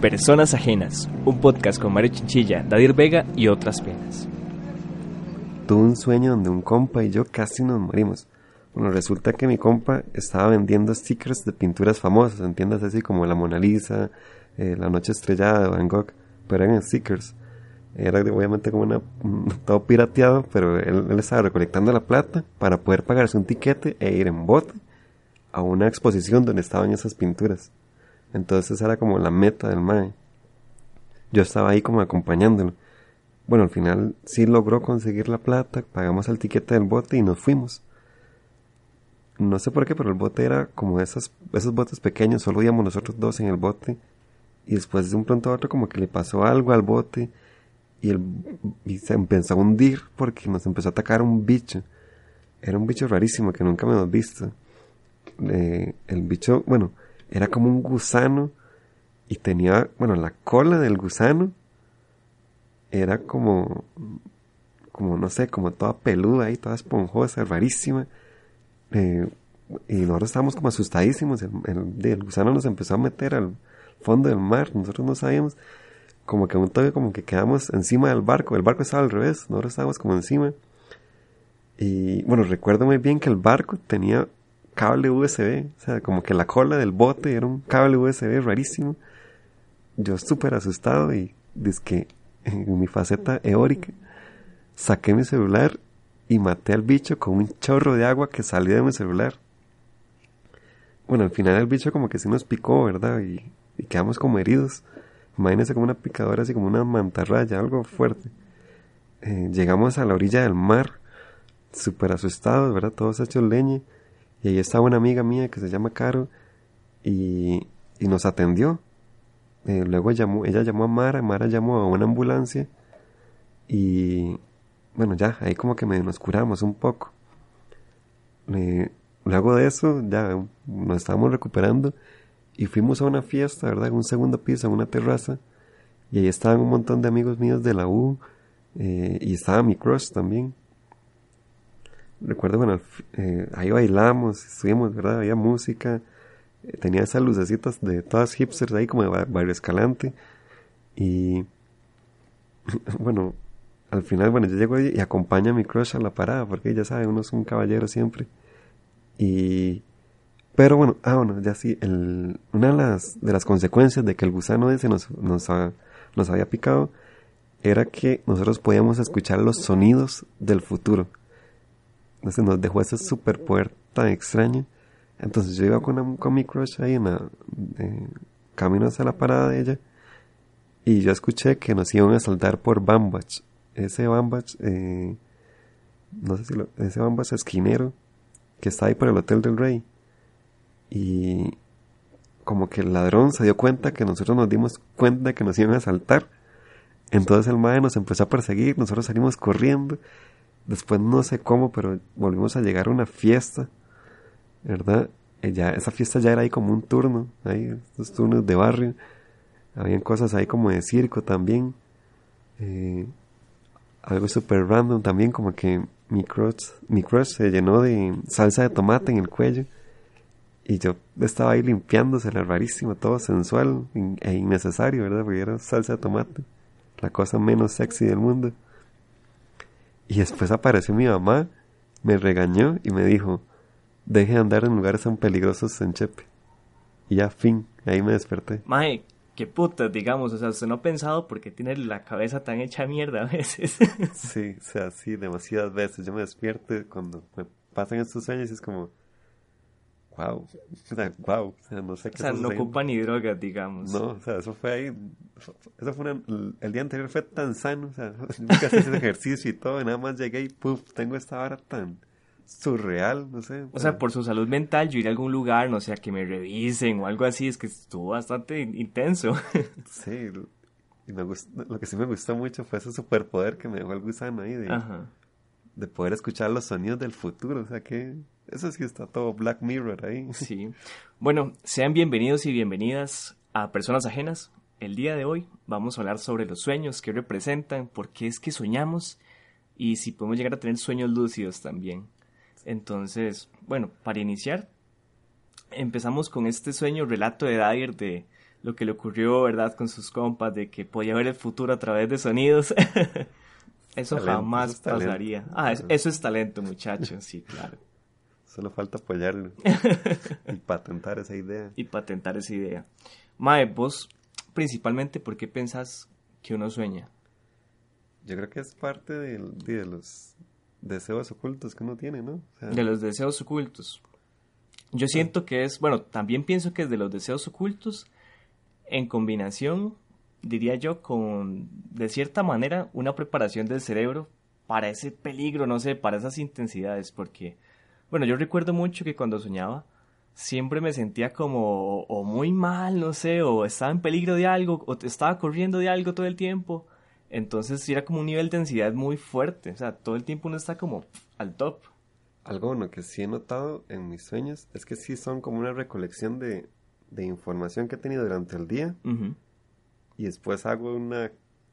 Personas Ajenas, un podcast con Mario Chinchilla, Dadir Vega y otras penas. Tuve un sueño donde un compa y yo casi nos morimos. Bueno, resulta que mi compa estaba vendiendo stickers de pinturas famosas, en tiendas así como la Mona Lisa, eh, La Noche Estrellada de Van Gogh, pero eran stickers. Era obviamente como una, todo pirateado, pero él, él, estaba recolectando la plata para poder pagarse un tiquete e ir en bote a una exposición donde estaban esas pinturas. Entonces era como la meta del MAE. Yo estaba ahí como acompañándolo. Bueno, al final sí logró conseguir la plata, pagamos el tiquete del bote y nos fuimos. No sé por qué, pero el bote era como esas, esos botes pequeños, solo íbamos nosotros dos en el bote. Y después de un pronto a otro como que le pasó algo al bote y, el, y se empezó a hundir porque nos empezó a atacar un bicho. Era un bicho rarísimo que nunca me hemos visto. Eh, el bicho, bueno, era como un gusano y tenía, bueno, la cola del gusano era como, como no sé, como toda peluda y toda esponjosa, rarísima. Eh, y nosotros estábamos como asustadísimos. El, el, el, gusano nos empezó a meter al fondo del mar. Nosotros no sabíamos. Como que un toque como que quedamos encima del barco. El barco estaba al revés. Nosotros estábamos como encima. Y bueno, recuerdo muy bien que el barco tenía cable USB. O sea, como que la cola del bote era un cable USB rarísimo. Yo súper asustado y que en mi faceta eórica saqué mi celular y maté al bicho con un chorro de agua que salió de mi celular. Bueno, al final el bicho como que sí nos picó, ¿verdad? Y quedamos como heridos. Imagínense como una picadora, así como una mantarraya, algo fuerte. Eh, llegamos a la orilla del mar, súper asustados, ¿verdad? Todos hechos leña. Y ahí estaba una amiga mía que se llama Caro y, y nos atendió. Eh, luego llamó, ella llamó a Mara, Mara llamó a una ambulancia y bueno, ya, ahí como que nos curamos un poco. Eh, luego de eso, ya nos estábamos recuperando y fuimos a una fiesta, ¿verdad? En un segundo piso, en una terraza. Y ahí estaban un montón de amigos míos de la U eh, y estaba mi crush también. Recuerdo, bueno, eh, ahí bailamos, estuvimos, ¿verdad? Había música, eh, tenía esas lucecitas de todas hipsters ahí como de Barrio Escalante. Y bueno, al final, bueno, yo llego y acompaño a mi crush a la parada, porque ya sabe, uno es un caballero siempre. Y... Pero bueno, ah, bueno, ya sí, el, una de las, de las consecuencias de que el gusano ese nos, nos, nos había picado era que nosotros podíamos escuchar los sonidos del futuro. Entonces nos dejó ese super poder tan extraño. Entonces yo iba con, con mi crush ahí en la, eh, camino hacia la parada de ella y yo escuché que nos iban a saltar por Bambach. Ese Bambach, eh, no sé si lo, ese Bambach esquinero que está ahí por el Hotel del Rey. Y como que el ladrón se dio cuenta que nosotros nos dimos cuenta que nos iban a saltar. Entonces el mae nos empezó a perseguir, nosotros salimos corriendo. Después no sé cómo, pero volvimos a llegar a una fiesta, ¿verdad? Ya, esa fiesta ya era ahí como un turno, ahí, estos turnos de barrio. Habían cosas ahí como de circo también. Eh, algo súper random también, como que mi crush, mi crush se llenó de salsa de tomate en el cuello. Y yo estaba ahí limpiándosela rarísimo, todo sensual e innecesario, ¿verdad? Porque era salsa de tomate, la cosa menos sexy del mundo. Y después apareció mi mamá, me regañó y me dijo, deje de andar en lugares tan peligrosos en Chepe. Y ya, fin, ahí me desperté. Mae, qué puta, digamos, o sea, usted no ha pensado porque tiene la cabeza tan hecha mierda a veces. sí, o sea, sí, demasiadas veces. Yo me despierto cuando me pasan estos sueños y es como, wow, o sea, wow, o sea, no sé qué O sea, no ocupa ni drogas, digamos. No, o sea, eso fue ahí, eso fue una, el día anterior fue tan sano, o sea, nunca hice ese ejercicio y todo, y nada más llegué y puf, tengo esta hora tan surreal, no sé. O sea, por su salud mental, yo ir a algún lugar, no sé, a que me revisen o algo así, es que estuvo bastante intenso. sí, y me gustó, lo que sí me gustó mucho fue ese superpoder que me dejó el gusano ahí de, Ajá. de poder escuchar los sonidos del futuro, o sea que eso sí está todo Black Mirror ahí. Sí. Bueno, sean bienvenidos y bienvenidas a Personas Ajenas, el día de hoy vamos a hablar sobre los sueños, qué representan, por qué es que soñamos y si podemos llegar a tener sueños lúcidos también. Entonces, bueno, para iniciar, empezamos con este sueño, relato de Dyer de lo que le ocurrió, ¿verdad?, con sus compas, de que podía ver el futuro a través de sonidos. eso jamás pasaría. Ah, eso es talento, muchachos, sí, claro. Solo falta apoyarlo y patentar esa idea. Y patentar esa idea. Mae, vos, principalmente, ¿por qué pensás que uno sueña? Yo creo que es parte de, de los deseos ocultos que uno tiene, ¿no? de los deseos ocultos. Yo siento que es, bueno, también pienso que es de los deseos ocultos en combinación, diría yo, con, de cierta manera, una preparación del cerebro para ese peligro, no sé, para esas intensidades, porque, bueno, yo recuerdo mucho que cuando soñaba, siempre me sentía como o muy mal, no sé, o estaba en peligro de algo, o estaba corriendo de algo todo el tiempo. Entonces era como un nivel de densidad muy fuerte, o sea, todo el tiempo uno está como al top. Algo bueno que sí he notado en mis sueños es que sí son como una recolección de, de información que he tenido durante el día y después hago una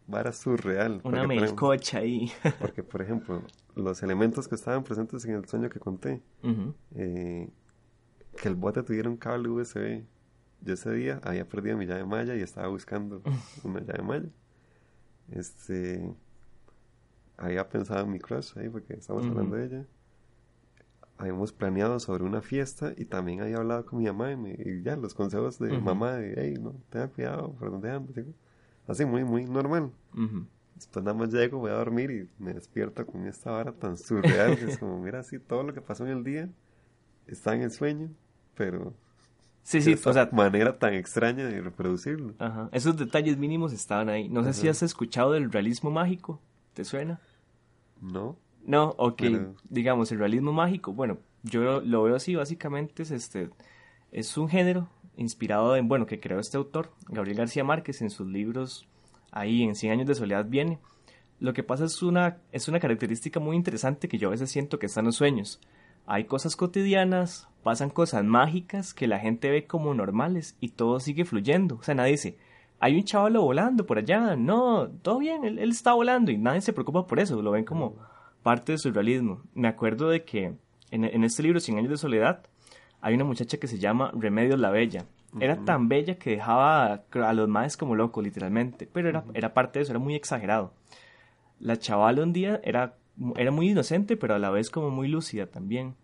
vara surreal. Una melcocha ahí. porque, por ejemplo, los elementos que estaban presentes en el sueño que conté, eh, que el bote tuviera un cable USB. Yo ese día había perdido mi llave malla y estaba buscando una llave malla. Este. Había pensado en mi crush ahí porque estábamos hablando de ella. Habíamos planeado sobre una fiesta y también había hablado con mi mamá y, ya los consejos de mamá de, hey, no, tenga cuidado por donde andas. Así, muy, muy normal. Después nada más llego, voy a dormir y me despierto con esta vara tan surreal que es como, mira, así todo lo que pasó en el día está en el sueño pero Sí, sí, o sea, manera tan extraña de reproducirlo. Ajá, esos detalles mínimos estaban ahí. No sé si has escuchado del realismo mágico, ¿te suena? No. No, ok, digamos, el realismo mágico, bueno, yo lo, veo así, básicamente es este, es un género inspirado en, bueno, que creó este autor, Gabriel García Márquez, en sus libros, ahí en Cien años de soledad viene. Lo que pasa es una, es una característica muy interesante que yo a veces siento que están los sueños hay cosas cotidianas, pasan cosas mágicas que la gente ve como normales y todo sigue fluyendo. O sea, nadie dice, hay un chaval volando por allá, no, todo bien, él, está volando y nadie se preocupa por eso, lo ven como parte de su realismo. Me acuerdo de que en, este libro, Cien años de soledad, hay una muchacha que se llama Remedios la Bella. Era tan bella que dejaba a los maes como locos, literalmente, pero era, era parte de eso, era muy exagerado. La chavala un día era era muy inocente, pero a la vez como muy lúcida también.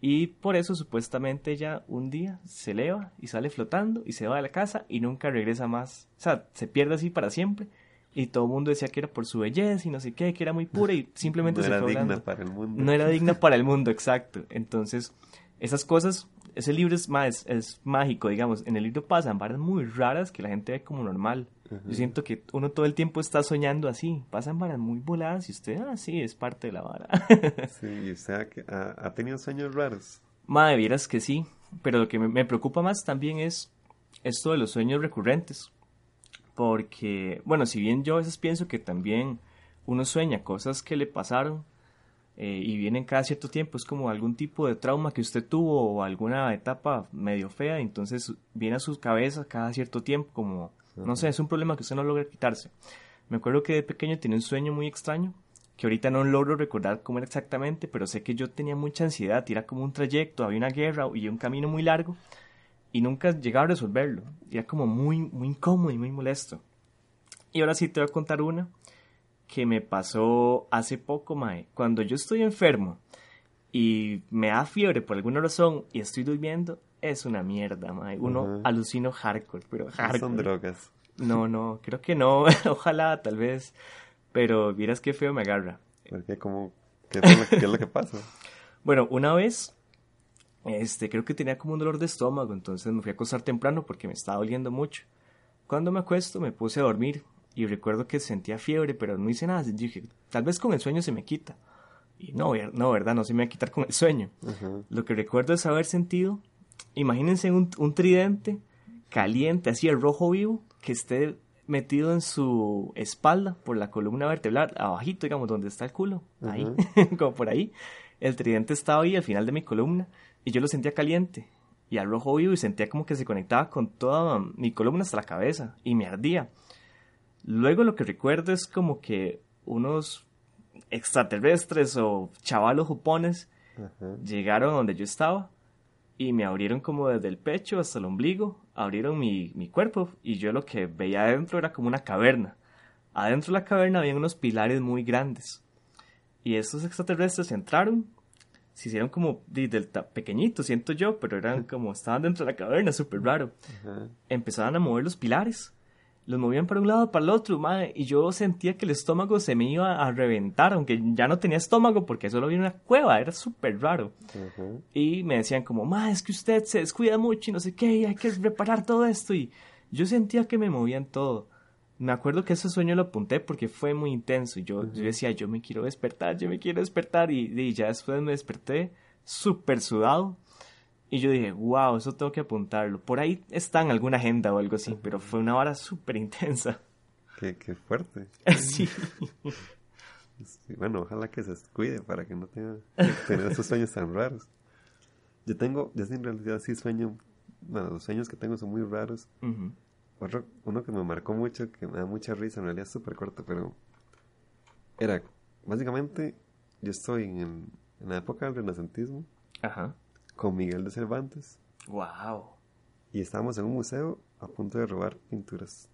Y por eso supuestamente ella un día se eleva y sale flotando y se va a la casa y nunca regresa más. O sea, se pierde así para siempre. Y todo el mundo decía que era por su belleza y no sé qué, que era muy pura y simplemente no se era digna para el mundo. No era digna para el mundo, exacto. Entonces, esas cosas, ese libro es, más, es mágico, digamos. En el libro pasan varias muy raras que la gente ve como normal. Yo siento que uno todo el tiempo está soñando así, pasan varas muy voladas y usted, ah, sí, es parte de la vara. sí, o sea, que ha, tenido sueños raros. Madre, vieras que sí, pero lo que me, preocupa más también es esto de los sueños recurrentes. Porque, bueno, si bien yo a veces pienso que también uno sueña cosas que le pasaron eh, y vienen cada cierto tiempo, es como algún tipo de trauma que usted tuvo o alguna etapa medio fea, entonces viene a su cabeza cada cierto tiempo como no sé, es un problema que usted no logra quitarse. Me acuerdo que de pequeño tenía un sueño muy extraño, que ahorita no logro recordar cómo era exactamente, pero sé que yo tenía mucha ansiedad, era como un trayecto, había una guerra y un camino muy largo, y nunca llegaba a resolverlo. Era como muy, muy incómodo y muy molesto. Y ahora sí te voy a contar una que me pasó hace poco, Mae. Cuando yo estoy enfermo y me da fiebre por alguna razón y estoy durmiendo, es una mierda, mae. Uno alucino hardcore, pero hardcore. son drogas. No, no, creo que no. Ojalá, tal vez. Pero vieras qué feo me agarra. ¿Por qué? ¿Cómo? ¿Qué es lo que, pasa? bueno, una vez, este, creo que tenía como un dolor de estómago, entonces me fui a acostar temprano porque me estaba doliendo mucho. Cuando me acuesto, me puse a dormir y recuerdo que sentía fiebre, pero no hice nada. Dije, tal vez con el sueño se me quita. Y no, no, verdad, no se me va a quitar con el sueño. Lo que recuerdo es haber sentido imagínense un, tridente caliente, así el rojo vivo, que esté metido en su espalda por la columna vertebral, abajito, digamos, donde está el culo, ahí, como por ahí. El tridente estaba ahí al final de mi columna y yo lo sentía caliente. y al rojo vivo y sentía como que se conectaba con toda mi columna hasta la cabeza y me ardía. Luego lo que recuerdo es como que unos extraterrestres o chavalos jupones llegaron donde yo estaba y me abrieron como desde el pecho hasta el ombligo, abrieron mi, mi cuerpo y yo lo que veía adentro era como una caverna. Adentro de la caverna había unos pilares muy grandes. Y estos extraterrestres entraron, se hicieron como del pequeñito, siento yo, pero eran como, estaban dentro de la caverna, súper raro. Empezaban a mover los pilares los movían para un lado, para el otro, madre, y yo sentía que el estómago se me iba a reventar, aunque ya no tenía estómago porque solo había una cueva, era súper raro. Y me decían como, madre, es que usted se descuida mucho y no sé qué, y hay que reparar todo esto, y yo sentía que me movían todo. Me acuerdo que ese sueño lo apunté porque fue muy intenso, y yo, yo decía, yo me quiero despertar, yo me quiero despertar, y, y ya después me desperté súper sudado, y yo dije, wow, eso tengo que apuntarlo. Por ahí está en alguna agenda o algo así, pero fue una hora súper intensa. Qué, qué, fuerte. sí. Bueno, ojalá que se cuide para que no tenga que tener esos sueños tan raros. Yo tengo, yo en realidad sí sueño, bueno, los sueños que tengo son muy raros. Otro, uno que me marcó mucho, que me da mucha risa, en realidad es súper corto, pero era, básicamente, yo estoy en, en la época del renacentismo. Ajá con Miguel de Cervantes. Wow. Y estábamos en un museo a punto de robar pinturas.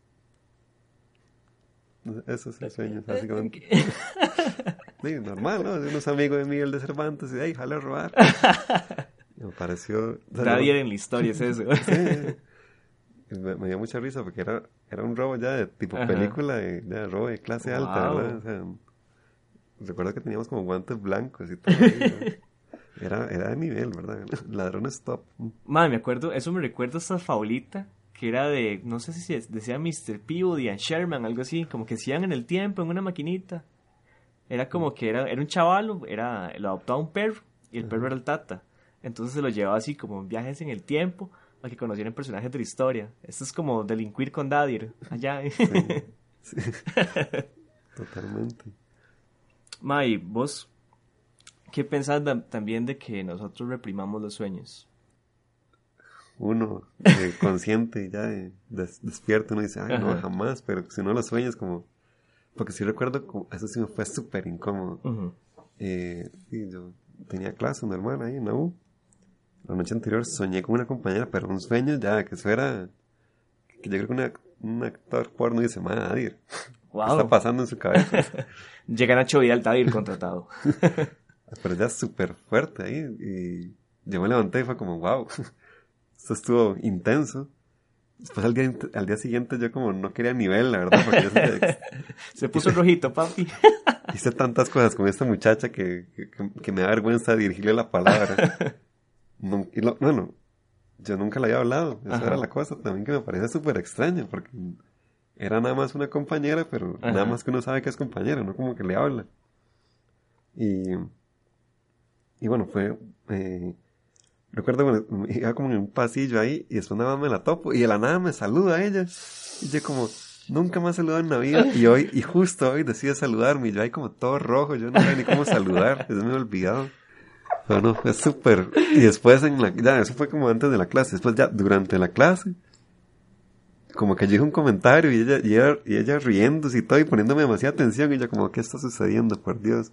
Eso es el sueño, básicamente. sí, normal, ¿no? Unos amigos de Miguel de Cervantes y ahí, jale a robar. Me pareció. Nadie en la historia es eso. Me, dio mucha risa porque era, era un robo ya de tipo película, de, de, robo de clase alta, ¿verdad? O sea, recuerdo que teníamos como guantes blancos y todo. Era, era de nivel, ¿verdad? Ladrones top. Madre, me acuerdo, eso me recuerda a esta faulita que era de, no sé si decía Mr. Peabody and Sherman, algo así, como que hacían en el tiempo, en una maquinita. Era como que era, era un chavalo, era, lo adoptaba un perro, y el perro era el tata. Entonces se lo llevaba así como en viajes en el tiempo, para que conocieran personajes de la historia. Esto es como delinquir con Dadir, allá. Sí, Totalmente. May, vos ¿Qué pensás también de que nosotros reprimamos los sueños? Uno, eh, consciente, ya despierto, uno dice, ay, no, jamás, pero si no lo sueñas, como. Porque sí recuerdo, como, eso sí me fue súper incómodo. Eh, yo tenía clase normal ahí en la U. La noche anterior soñé con una compañera, pero un sueño ya, que eso era. Que yo creo que un actor porno dice, madre, wow. ¿qué está pasando en su cabeza? Llega Nacho Vidal Tadir contratado. Pero ya súper fuerte ahí. Y yo me levanté y fue como, wow, esto estuvo intenso. Después al día, al día siguiente yo como no quería nivel, la verdad, porque se, puso rojito, papi. Hice tantas cosas con esta muchacha que, que, me da vergüenza dirigirle la palabra. no, y lo, bueno, yo nunca le había hablado, esa era la cosa también que me parece súper extraña, porque era nada más una compañera, pero nada más que uno sabe que es compañera, no como que le habla. Y y bueno, fue... Eh, recuerdo cuando iba como en un pasillo ahí y después nada más me la topo y de la nada me saluda a ella. Y yo como, nunca me ha en la vida y hoy, y justo hoy decide saludarme y yo ahí como todo rojo, yo no sé ni cómo saludar, eso me he olvidado. Pero no, fue súper... Y después en la... Ya, eso fue como antes de la clase. Después ya durante la clase, como que yo un comentario y ella, y ella, y ella y todo y poniéndome demasiada atención y yo como, ¿qué está sucediendo? Por Dios.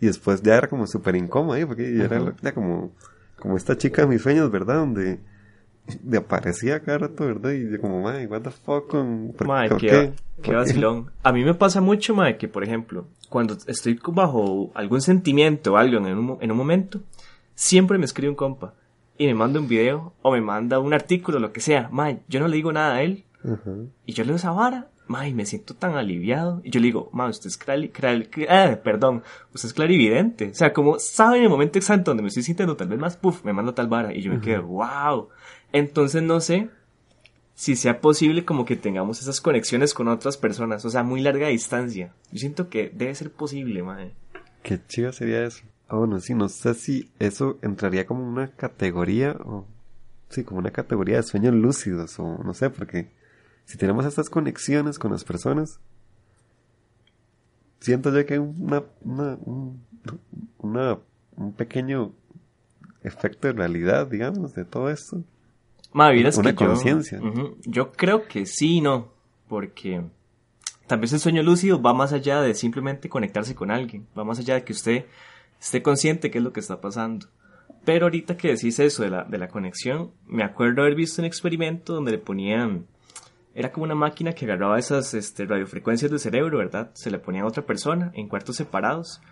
Y después ya era como súper incómodo, ¿eh? porque era, como, como esta chica de mis sueños, ¿verdad? Donde de aparecía cada rato, ¿verdad? Y yo como, madre, what the fuck, ¿por, qué? qué? vacilón. A mí me pasa mucho, madre, que por ejemplo, cuando estoy bajo algún sentimiento o algo en un, en un momento, siempre me escribe un compa y me manda un video o me manda un artículo, lo que sea. Madre, yo no le digo nada a él. Y yo leo esa vara May, me siento tan aliviado. Y yo le digo, ma, usted es clari, ah, perdón, usted es clarividente. O sea, como sabe en el momento exacto donde me estoy sintiendo tal vez más, puff, me manda tal vara. Y yo me quedo, wow. Entonces no sé si sea posible como que tengamos esas conexiones con otras personas. O sea, muy larga distancia. Yo siento que debe ser posible, madre. Qué chido sería eso. Ah, bueno, sí, no sé si eso entraría como una categoría o... Sí, como una categoría de sueños lúcidos o no sé, porque si tenemos estas conexiones con las personas, siento yo que hay una, una, un pequeño efecto de realidad, digamos, de todo esto? Ma, Una yo- conciencia. Yo creo que sí y no, porque tal vez el sueño lúcido va más allá de simplemente conectarse con alguien, va más allá de que usted esté consciente qué es lo que está pasando. Pero ahorita que decís eso de la, de la conexión, me acuerdo haber visto un experimento donde le ponían, era como una máquina que agarraba esas este, radiofrecuencias del cerebro, ¿verdad? Se le ponía a otra persona en cuartos separados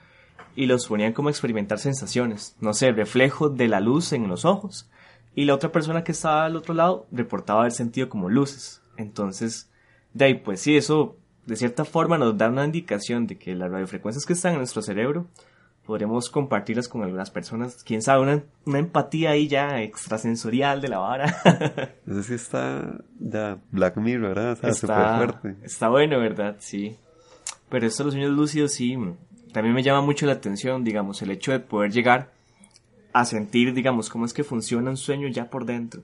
y los ponían como a experimentar sensaciones, no sé, reflejo de la luz en los ojos. Y la otra persona que estaba al otro lado reportaba haber sentido como luces. Entonces, de ahí, pues sí, eso de cierta forma nos da una indicación de que las radiofrecuencias que están en nuestro cerebro podremos compartirlas con algunas personas. Quién sabe, una, una empatía ahí ya extrasensorial de la vara. Eso sí está ya Black Mirror, ¿verdad? O sea, súper está, fuerte. está bueno, ¿verdad? Sí. Pero esto de los sueños lúcidos sí, también me llama mucho la atención, digamos, el hecho de poder llegar a sentir, digamos, cómo es que funciona un sueño ya por dentro.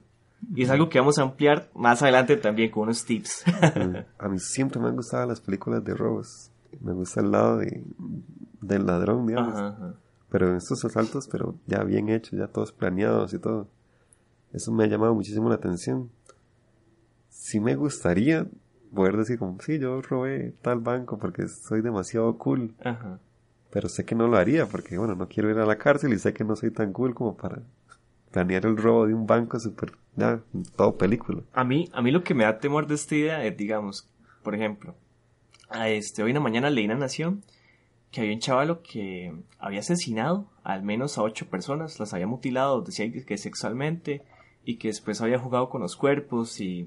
Y es algo que vamos a ampliar más adelante también con unos tips. A mí siempre me han gustado las películas de robos. Me gusta el lado de, del ladrón, digamos. Ajá, ajá. Pero en estos asaltos, pero ya bien hechos, ya todos planeados y todo. Eso me ha llamado muchísimo la atención. Sí me gustaría poder decir como, sí, yo robé tal banco porque soy demasiado cool. Ajá. Pero sé que no lo haría porque, bueno, no quiero ir a la cárcel y sé que no soy tan cool como para planear el robo de un banco súper, ya, todo película. A mí, a mí lo que me da temor de esta idea es, digamos, por ejemplo, este, hoy en la mañana leí en La Nación que había un chavalo que había asesinado al menos a ocho personas, las había mutilado, decía que sexualmente, y que después había jugado con los cuerpos y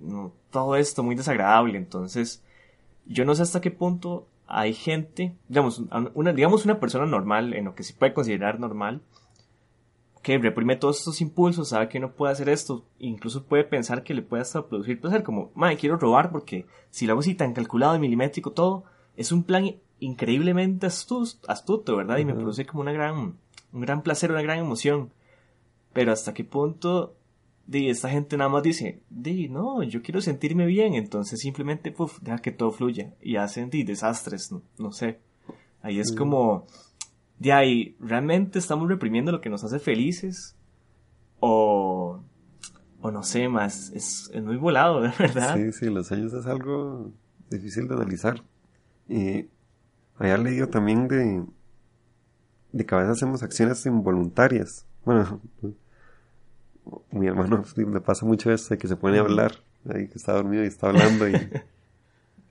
todo esto muy desagradable. Entonces, yo no sé hasta qué punto hay gente, digamos, una, digamos una persona normal, en lo que se puede considerar normal, que reprime todos estos impulsos, sabe que no puede hacer esto, incluso puede pensar que le puede hasta producir placer, como, madre, quiero robar porque si lo hago así tan calculado y milimétrico todo, es un plan increíblemente astuto, astuto ¿verdad? Y me produce como una gran, un gran placer, una gran emoción. Pero hasta qué punto, di, esta gente nada más dice, di, no, yo quiero sentirme bien, entonces simplemente, puf, deja que todo fluya, y hacen, di, desastres, no, no sé. Ahí es como, de ahí, ¿realmente estamos reprimiendo lo que nos hace felices? O, o no sé, más, es, es muy volado, de verdad. Sí, sí, los sueños es algo difícil de analizar. Y había leído también de, de que a veces hacemos acciones involuntarias. Bueno, mi hermano le pasa mucho esto de que se pone a hablar, ahí que está dormido y está hablando y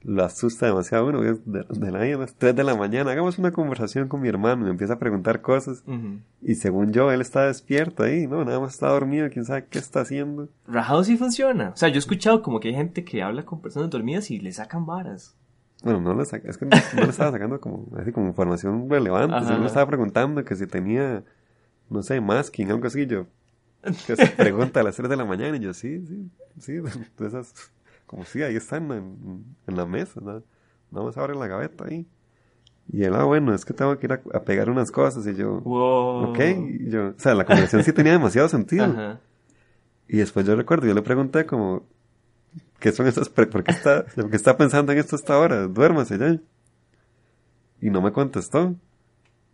lo asusta demasiado. Bueno, es de, de la mañana, a las 3 de la mañana, hagamos una conversación con mi hermano, me empieza a preguntar cosas y según yo, él está despierto ahí, ¿no? Nada más está dormido, quién sabe qué está haciendo. Rajado sí funciona. O sea, yo he escuchado como que hay gente que habla con personas dormidas y le sacan varas. Bueno, no le, saca- es que no, no le estaba sacando como, así como información relevante. Ajá, ajá. estaba preguntando que si tenía, no sé, masking, algo así. Yo, que se pregunta a las 3 de la mañana y yo, sí, sí, sí. de esas, como sí, ahí están en, en la mesa, ¿no? Vamos a abrir la gaveta ahí. Y él, ah, bueno, es que tengo que ir a, a pegar unas cosas. Y yo, Wow. ok. Y yo, o sea, la conversación sí tenía demasiado sentido. Ajá. Y después yo recuerdo, yo le pregunté como, ¿qué son esas, pre- por qué está, por qué está pensando en esto hasta ahora? Duérmase ya. Y no me contestó.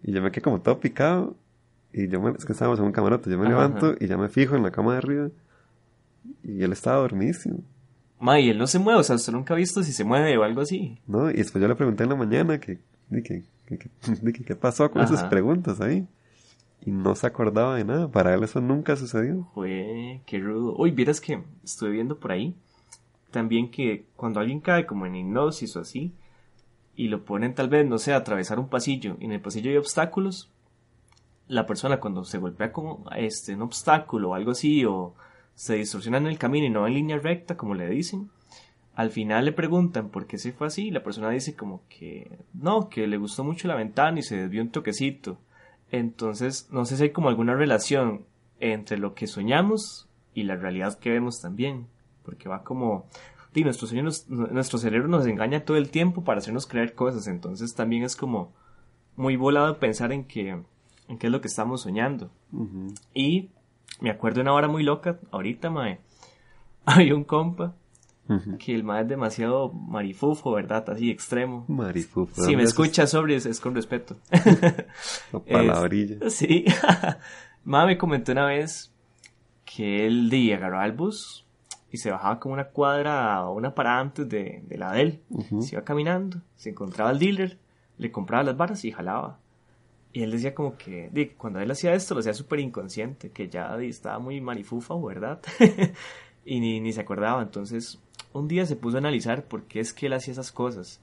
Y yo me quedé como todo picado. Y yo me, es que estábamos en un camarote, yo me Ajá, levanto y ya me fijo en la cama de arriba. Y él estaba dormidísimo, Ma, y él no se mueve, o sea, usted nunca ha visto si se mueve o algo así. ¿no? Y después yo le pregunté en la mañana que, de que, que- que- qué pasó con esas preguntas ahí. Y no se acordaba de nada. Para él eso nunca sucedió. Fue, qué rudo. Uy, vieras que estuve viendo por ahí también que cuando alguien cae como en hipnosis o así, y lo ponen tal vez, no sé, a atravesar un pasillo, y en el pasillo hay obstáculos, la persona cuando se golpea con este, un obstáculo o algo así, o se distorsiona en el camino y no en línea recta, como le dicen, al final le preguntan por qué se fue así, y la persona dice como que no, que le gustó mucho la ventana y se desvió un toquecito. Entonces, no sé si hay como alguna relación entre lo que soñamos y la realidad que vemos también, porque va como sí, nuestro, sueño nos- nuestro cerebro nos engaña todo el tiempo para hacernos creer cosas, entonces también es como muy volado pensar en que en qué es lo que estamos soñando. Y me acuerdo una hora muy loca, ahorita, mae, hay un compa que el mae es demasiado marifufo, ¿verdad? Así extremo. Marifufo. Si me ¿dónde es escucha sobre es, es con respeto. esa palabrilla? Sí. Mamá me comentó una vez que él día agarraba el bus y se bajaba como una cuadra o una parada antes de, de la de él. Se iba caminando, se encontraba al dealer, le compraba las barras y jalaba. Y él decía como que di, cuando él hacía esto lo hacía súper inconsciente, que ya di, estaba muy marifufa, ¿verdad? y ni, ni se acordaba. Entonces, un día se puso a analizar por qué es que él hacía esas cosas.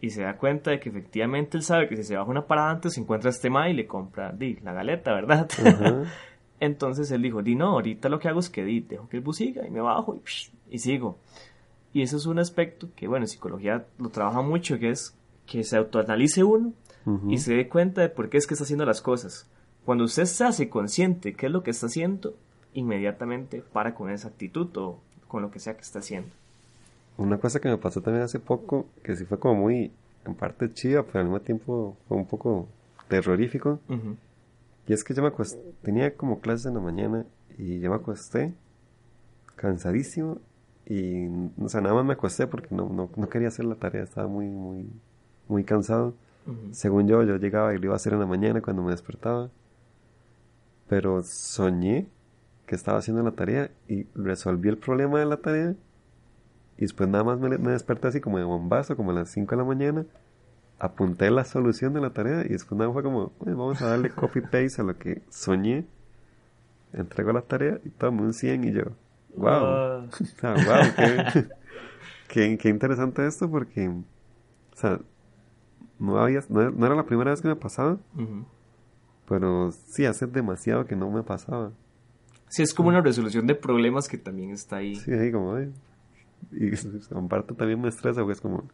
Y se da cuenta de que efectivamente él sabe que si se baja una parada antes se encuentra este ma y le compra di, la galeta, ¿verdad? Entonces él dijo, di no, ahorita lo que hago es que di, dejo que el bus siga y me bajo y, psh, y sigo. Y eso es un aspecto que, bueno, en psicología lo trabaja mucho, que es que se autoanalice uno y se dé cuenta de por qué es que está haciendo las cosas. Cuando usted se hace consciente qué es lo que está haciendo, inmediatamente para con esa actitud o con lo que sea que está haciendo. Una cosa que me pasó también hace poco, que sí fue como muy, en parte chiva, pero al mismo tiempo fue un poco terrorífico. Ujú. Y es que yo me acosté, tenía como clases en la mañana y yo me acosté cansadísimo y, o sea, nada más me acosté porque no, no, no quería hacer la tarea, estaba muy, muy, muy cansado. Según yo, yo llegaba y lo iba a hacer en la mañana cuando me despertaba. Pero soñé que estaba haciendo la tarea y resolví el problema de la tarea. Y después nada más me, me desperté así como de bombazo, como a las 5 de la mañana. Apunté la solución de la tarea y después nada fue como, "Bueno, vamos a darle copy-paste a lo que soñé. Entrego la tarea y tomo un 100 y yo, wow. Ah, O sea, wow, qué, qué, qué interesante esto porque, o sea, no, había, no, no era la primera vez que me pasaba, ujú. pero sí, hace demasiado que no me pasaba. Sí, es como una resolución de problemas que también está ahí. Sí, ahí como, ay. Y aparte también me estresa porque es como,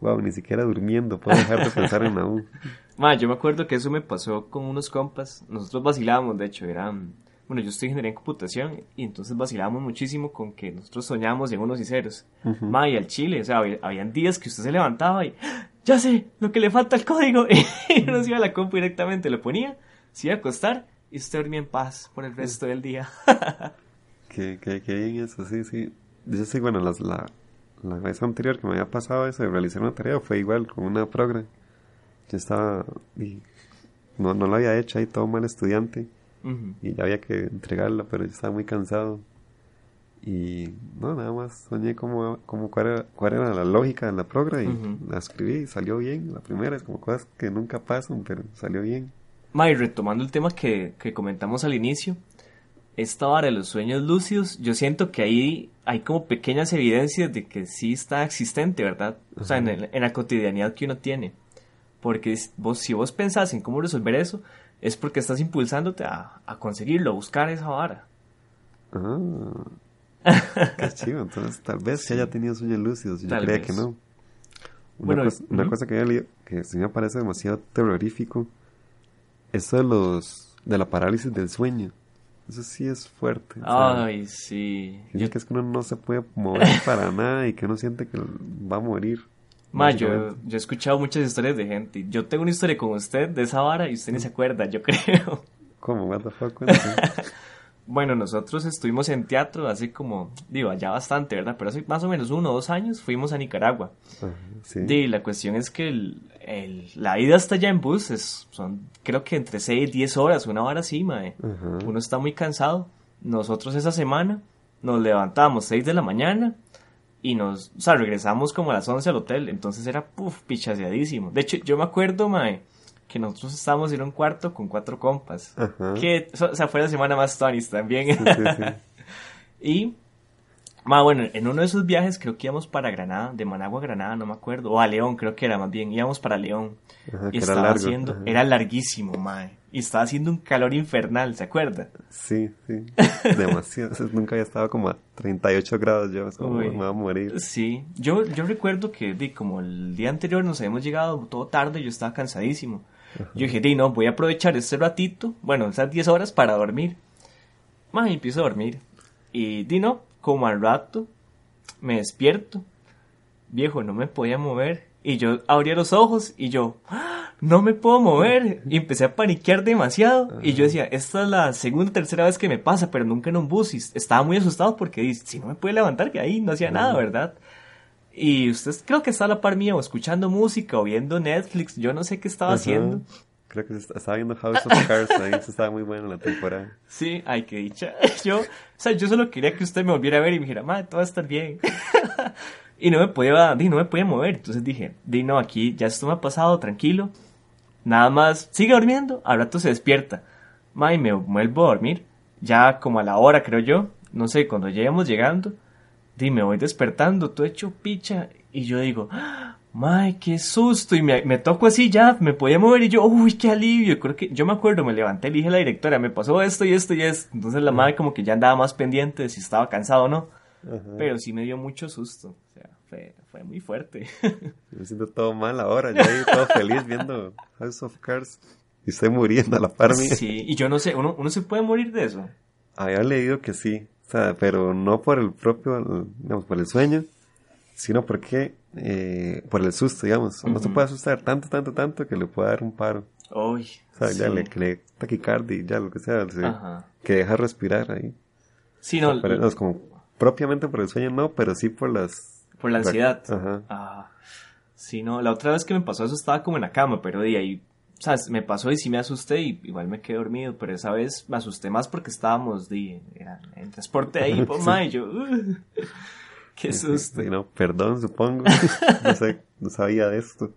wow, ni siquiera durmiendo puedo dejar de pensar en la U. Ma, yo me acuerdo que eso me pasó con unos compas. Nosotros vacilábamos, de hecho, eran... Bueno, yo estoy en ingeniería en computación y entonces vacilábamos muchísimo con que nosotros soñábamos en unos y ceros. Ma, y al chile, o sea, había, habían días que usted se levantaba y... Ya sé, lo que le falta al código. Y uno se iba a la compu directamente, lo ponía, se iba a acostar y usted dormía en paz por el resto del día. Que, que, que bien eso, sí, sí. Yo sí, bueno, las, la, la vez anterior que me había pasado eso de realizar una tarea fue igual con una program. Yo estaba, y no, no lo había hecho ahí todo mal estudiante y ya había que entregarla, pero yo estaba muy cansado. Y no, nada más soñé como, como cuál, era, cuál era la lógica de la program y Ujú. la escribí y salió bien. La primera es como cosas que nunca pasan, pero salió bien. Ma, y retomando el tema que, que comentamos al inicio, esta vara de los sueños lúcidos, yo siento que ahí hay como pequeñas evidencias de que sí está existente, ¿verdad? O sea, en, el- en la cotidianidad que uno tiene. Porque vos, si vos pensás en cómo resolver eso, es porque estás impulsándote a, a conseguirlo, a buscar esa vara. Ah, qué chido. Entonces, tal vez que haya tenido sueños lúcidos. Yo Tal creía vez. que no. Una, Bueno, cosa, una cosa que que sí me parece demasiado terrorífico. Eso de los de la parálisis del sueño. Eso sí es fuerte. o sea, Ay, sí. dicen que es que uno no se puede mover para nada y que uno siente que va a morir. Ma, yo, yo he escuchado muchas historias de gente. Yo tengo una historia con usted de esa vara y usted ni se acuerda, yo creo. ¿Cómo? What the fuck? Bueno, nosotros estuvimos en teatro hace como, digo, allá bastante, ¿verdad? Pero hace más o menos uno o dos años fuimos a Nicaragua. Ajá, sí. Y la cuestión es que el, el- la ida hasta allá en bus es, son creo que entre 6 y 10 horas, una hora así, mae. Ajá. Uno está muy cansado. Nosotros esa semana nos levantamos 6 de la mañana y nos, o sea, regresamos como a las 11 al hotel. Entonces era, puff, pichaseadísimo. De hecho, yo me acuerdo, mae, que nosotros estábamos en un cuarto con cuatro compas. Ajá. Que, o sea, fue la semana más tonis también. Sí, sí, sí. Y, ma, bueno, en uno de esos viajes creo que íbamos para Granada, de Managua a Granada, no me acuerdo, o a León creo que era más bien, íbamos para León. Ajá, y era estaba largo, haciendo, ajá. era larguísimo, mae. Y estaba haciendo un calor infernal, ¿se acuerda? Sí, sí. Demasiado. Nunca había estado como a 38 grados yo. Es como, Uy. me voy a morir. Sí, yo, yo recuerdo que di, como el día anterior nos habíamos llegado todo tarde, yo estaba cansadísimo. Yo dije, di, no, voy a aprovechar este ratito, bueno, esas 10 horas para dormir. Más empiezo a dormir. Y di, no, como al rato, me despierto. Viejo, no me podía mover. Y yo abría los ojos y yo, ¡Ah! no me puedo mover. Y empecé a paniquear demasiado. Y yo decía, esta es la segunda o tercera vez que me pasa, pero nunca en un bus. Y estaba muy asustado porque si no me puede levantar, que ahí no hacía nada, ¿verdad? Y usted creo que está a la par mía, o escuchando música, o viendo Netflix, yo no sé qué estaba Ajá. haciendo. Creo que estaba viendo House of Cards, ahí estaba muy bueno la temporada. Sí, ay, qué dicha. Yo, o sea, yo solo quería que usted me volviera a ver y me dijera, madre, todo va a estar bien. y no me podía, no me podía mover. Entonces dije, di, no, aquí ya esto me ha pasado, tranquilo. Nada más, sigue durmiendo, al rato se despierta. Madre, me vuelvo a dormir. Ya como a la hora, creo yo. No sé, cuando lleguemos llegando, di, me voy despertando, todo hecho picha. Y yo digo, ¡May, qué susto! Y me, me toco así ya, me podía mover y yo, ¡uy, qué alivio! Creo que, yo me acuerdo, me levanté y dije a la directora, me pasó esto y esto y esto. Entonces la madre como que ya andaba más pendiente de si estaba cansado o no. Pero sí me dio mucho susto. O sea, fue, fue muy fuerte. Me siento todo mal ahora, ya ahí todo feliz viendo House of Cards. Y estoy muriendo a la par mía. Sí, y yo no sé, ¿uno, ¿uno se puede morir de eso? Había leído que sí, sea, pero no por el propio, digamos, por el sueño, sino porque eh, por el susto, digamos. No se puede asustar tanto, tanto, tanto que le pueda dar un paro. Uy, o sea, ya le, le taquicardia, ya lo que sea, que deja respirar ahí. Sí, no. no, es como propiamente por el sueño no, pero sí por las... Por la ansiedad. Ajá. Ah, sí, no, la otra vez que me pasó eso estaba como en la cama, pero de ahí, o sea, me pasó y sí me asusté y igual me quedé dormido, pero esa vez me asusté más porque estábamos de, en transporte ahí, pues, y yo... Qué susto. no, perdón, supongo. No, sé, no sabía de esto.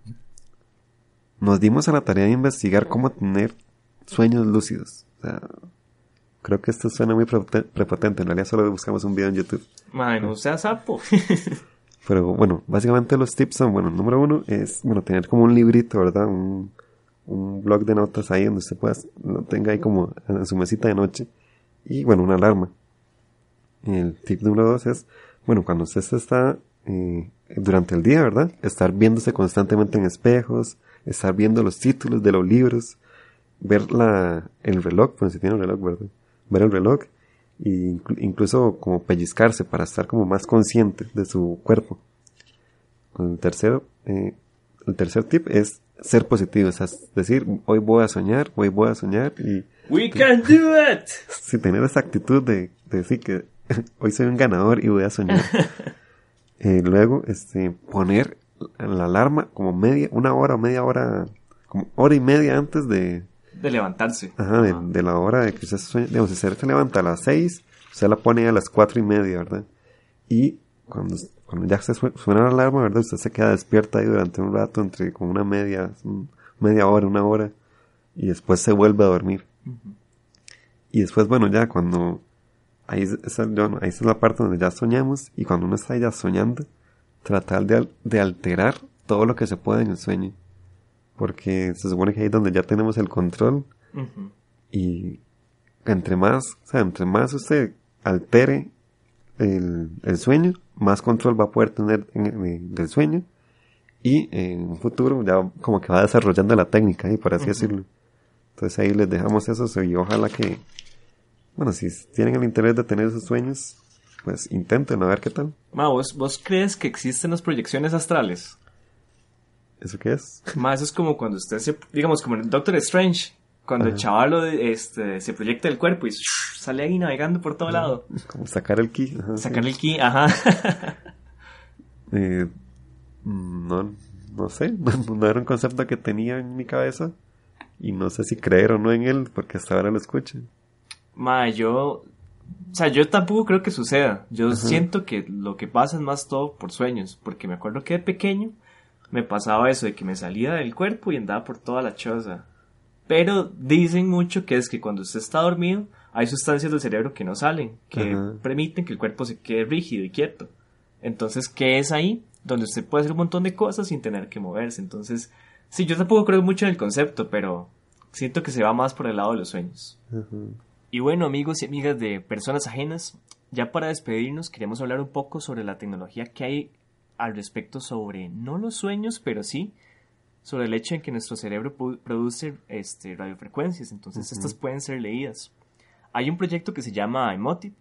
Nos dimos a la tarea de investigar cómo tener sueños lúcidos. O sea, creo que esto suena muy prepotente. En realidad solo buscamos un video en YouTube. Ay, no sea sapo. Pero bueno, básicamente los tips son, bueno, número uno es, bueno, tener como un librito, ¿verdad? Un, un blog de notas ahí donde usted pueda, lo tenga ahí como en su mesita de noche. Y bueno, una alarma. El tip número dos es bueno, cuando usted está eh, durante el día, ¿verdad? Estar viéndose constantemente en espejos, estar viendo los títulos de los libros, ver la, el reloj, pues si tiene un reloj, ¿verdad? Ver el reloj e incluso como pellizcarse para estar como más consciente de su cuerpo. El tercero, eh, el tercer tip es ser positivo, es decir, hoy voy a soñar, hoy voy a soñar y... We can do it! Sí, tener esa actitud de, de decir que hoy soy un ganador y voy a soñar. Eh, luego, este, poner la alarma como media, una hora o media hora, como hora y media antes de... De levantarse. Ajá, de, la hora de que usted sueña. Digamos, si se levanta a las seis, usted la pone a las cuatro y media, ¿verdad? Y cuando, cuando ya se suena la alarma, ¿verdad? Usted se queda despierta ahí durante un rato, entre como una media, media hora, una hora, y después se vuelve a dormir. Y después, bueno, ya cuando ahí, esa, ahí es la parte donde ya soñamos y cuando uno está ya soñando, tratar de, de alterar todo lo que se puede en el sueño. Porque se supone que ahí es donde ya tenemos el control y entre más, o sea, entre más usted altere el, el sueño, más control va a poder tener del sueño y en un futuro ya como que va desarrollando la técnica, y por así decirlo. Entonces ahí les dejamos eso y ojalá que, bueno, si tienen el interés de tener esos sueños, pues intenten a ver qué tal. Ma, ¿vos, crees que existen las proyecciones astrales? ¿Eso qué es? Ma, eso es como cuando usted se, digamos, como en Doctor Strange, cuando el chaval este, se proyecta el cuerpo y sale ahí navegando por todo lado. Como sacar el ki. sacar el ki, ajá. eh, no, no sé, no, era un concepto que tenía en mi cabeza y no sé si creer o no en él porque hasta ahora lo escucho. Ma, yo. O sea, yo tampoco creo que suceda. Yo siento que lo que pasa es más todo por sueños. Porque me acuerdo que de pequeño me pasaba eso de que me salía del cuerpo y andaba por toda la choza. Pero dicen mucho que es que cuando usted está dormido, hay sustancias del cerebro que no salen, que permiten que el cuerpo se quede rígido y quieto. Entonces, ¿qué es ahí? Donde usted puede hacer un montón de cosas sin tener que moverse. Entonces, sí, yo tampoco creo mucho en el concepto, pero siento que se va más por el lado de los sueños. Y bueno, amigos y amigas de personas ajenas, ya para despedirnos queremos hablar un poco sobre la tecnología que hay al respecto sobre no los sueños, pero sí sobre el hecho de que nuestro cerebro produce este, radiofrecuencias, entonces estas pueden ser leídas. Hay un proyecto que se llama Emotive,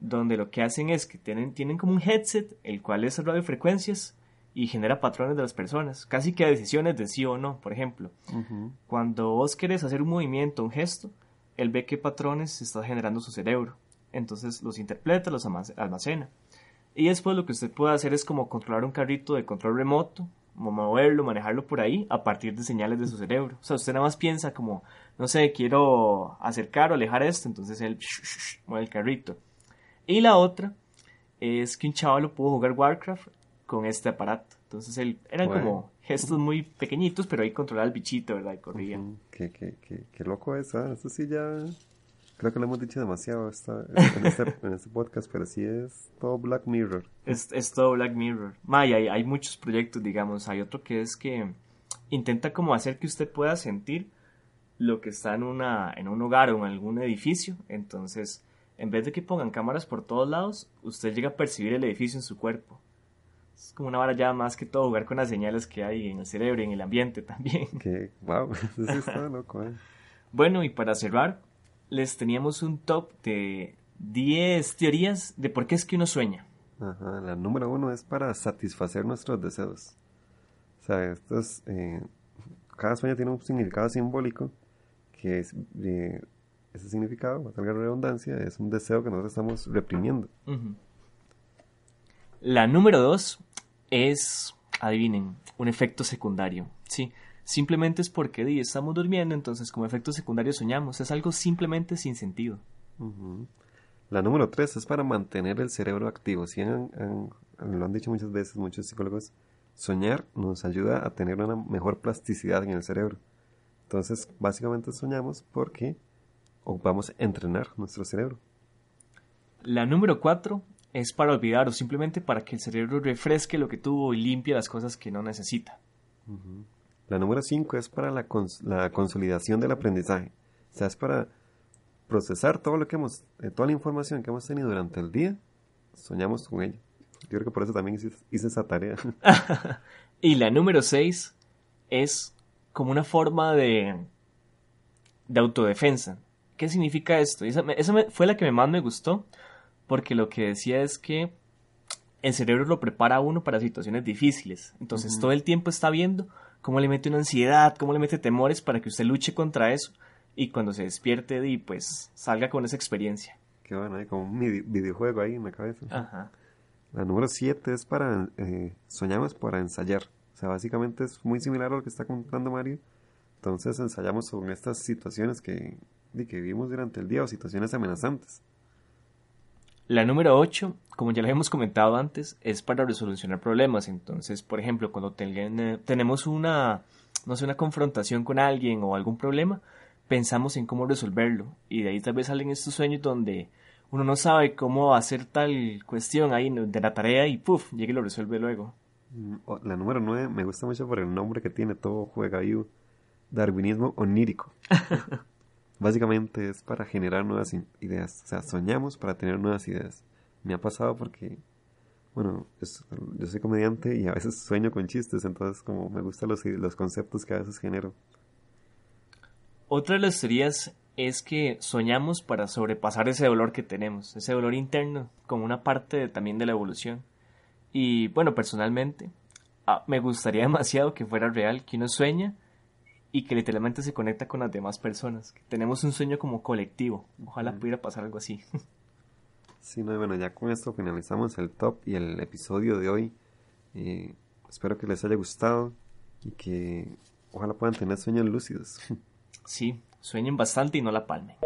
donde lo que hacen es que tienen, tienen como un headset, el cual es radiofrecuencias y genera patrones de las personas, casi que decisiones de sí o no, por ejemplo. Cuando vos querés hacer un movimiento, un gesto, él ve qué patrones está generando su cerebro. Entonces los interpreta, los almacena. Y después lo que usted puede hacer es como controlar un carrito de control remoto moverlo, manejarlo por ahí a partir de señales de su cerebro. O sea, usted nada más piensa como, no sé, quiero acercar o alejar esto, entonces él mueve el carrito. Y la otra es que un chaval pudo jugar Warcraft con este aparato. Entonces él, eran como gestos muy pequeñitos, pero ahí controlaba el bichito, ¿verdad? Y corría. qué, qué, qué, qué, loco es, ¿ah? Eso sí ya... Creo que lo hemos dicho demasiado esta, en, este, en, este, podcast, pero sí es todo Black Mirror. Es, es todo Black Mirror. May, hay, hay muchos proyectos, digamos. Hay otro que es que intenta como hacer que usted pueda sentir lo que está en, una, en un hogar o en algún edificio. Entonces, en vez de que pongan cámaras por todos lados, usted llega a percibir el edificio en su cuerpo. Es como una vara ya más que todo jugar con las señales que hay en el cerebro y en el ambiente también. Que, wow, eso está loco, eh. Bueno, y para cerrar, les teníamos un top de 10 teorías de por qué es que uno sueña. Ajá, la número uno es para satisfacer nuestros deseos. O sea, eh, cada sueño tiene un significado simbólico que es, eh, ese significado, a la redundancia, es un deseo que nosotros estamos reprimiendo. La número dos es, adivinen, un efecto secundario. Sí, simplemente es porque di, estamos durmiendo, entonces como efecto secundario soñamos. Es algo simplemente sin sentido. La número tres es para mantener el cerebro activo. Si lo han dicho muchas veces muchos psicólogos, soñar nos ayuda a tener una mejor plasticidad en el cerebro. Entonces, básicamente soñamos porque ocupamos entrenar nuestro cerebro. La número cuatro es para olvidar o simplemente para que el cerebro refresque lo que tuvo y limpie las cosas que no necesita. La número 5 es para la, la, consolidación del aprendizaje. O sea, es para procesar todo lo que hemos, eh, toda la información que hemos tenido durante el día, soñamos con ella. Yo creo que por eso también hice, esa tarea. y la número 6 es como una forma de, de autodefensa. ¿Qué significa esto? Esa, esa fue la que más me gustó porque lo que decía es que el cerebro lo prepara a uno para situaciones difíciles. Entonces todo el tiempo está viendo cómo le mete una ansiedad, cómo le mete temores para que usted luche contra eso y cuando se despierte y pues salga con esa experiencia. Qué bueno, hay como un videojuego ahí en la cabeza. Ajá. La número 7 es para, eh, soñamos para ensayar. O sea, básicamente es muy similar a lo que está contando Mario. Entonces ensayamos sobre estas situaciones que, que vivimos durante el día o situaciones amenazantes. La número 8, como ya les hemos comentado antes, es para resolucionar problemas. Entonces, por ejemplo, cuando tenemos una, no sé, una confrontación con alguien o algún problema, pensamos en cómo resolverlo. Y de ahí tal vez salen estos sueños donde uno no sabe cómo hacer tal cuestión ahí de la tarea y puff, llega y lo resuelve luego. Mm, la número 9 me gusta mucho por el nombre que tiene, todo juega ahí, darwinismo onírico. Básicamente es para generar nuevas ideas. O sea, soñamos para tener nuevas ideas. Me ha pasado porque, bueno, yo soy comediante y a veces sueño con chistes, entonces como me gustan los, los conceptos que a veces genero. Otra de las teorías es que soñamos para sobrepasar ese dolor que tenemos, ese dolor interno, como una parte también de la evolución. Y bueno, personalmente, ah, me gustaría demasiado que fuera real, que uno sueña y que literalmente se conecta con las demás personas. tenemos un sueño como colectivo. Ojalá pudiera pasar algo así. Sí, no, bueno, ya con esto finalizamos el top y el episodio de hoy. Eh, espero que les haya gustado y que ojalá puedan tener sueños lúcidos. Sí, sueñen bastante y no la palmen.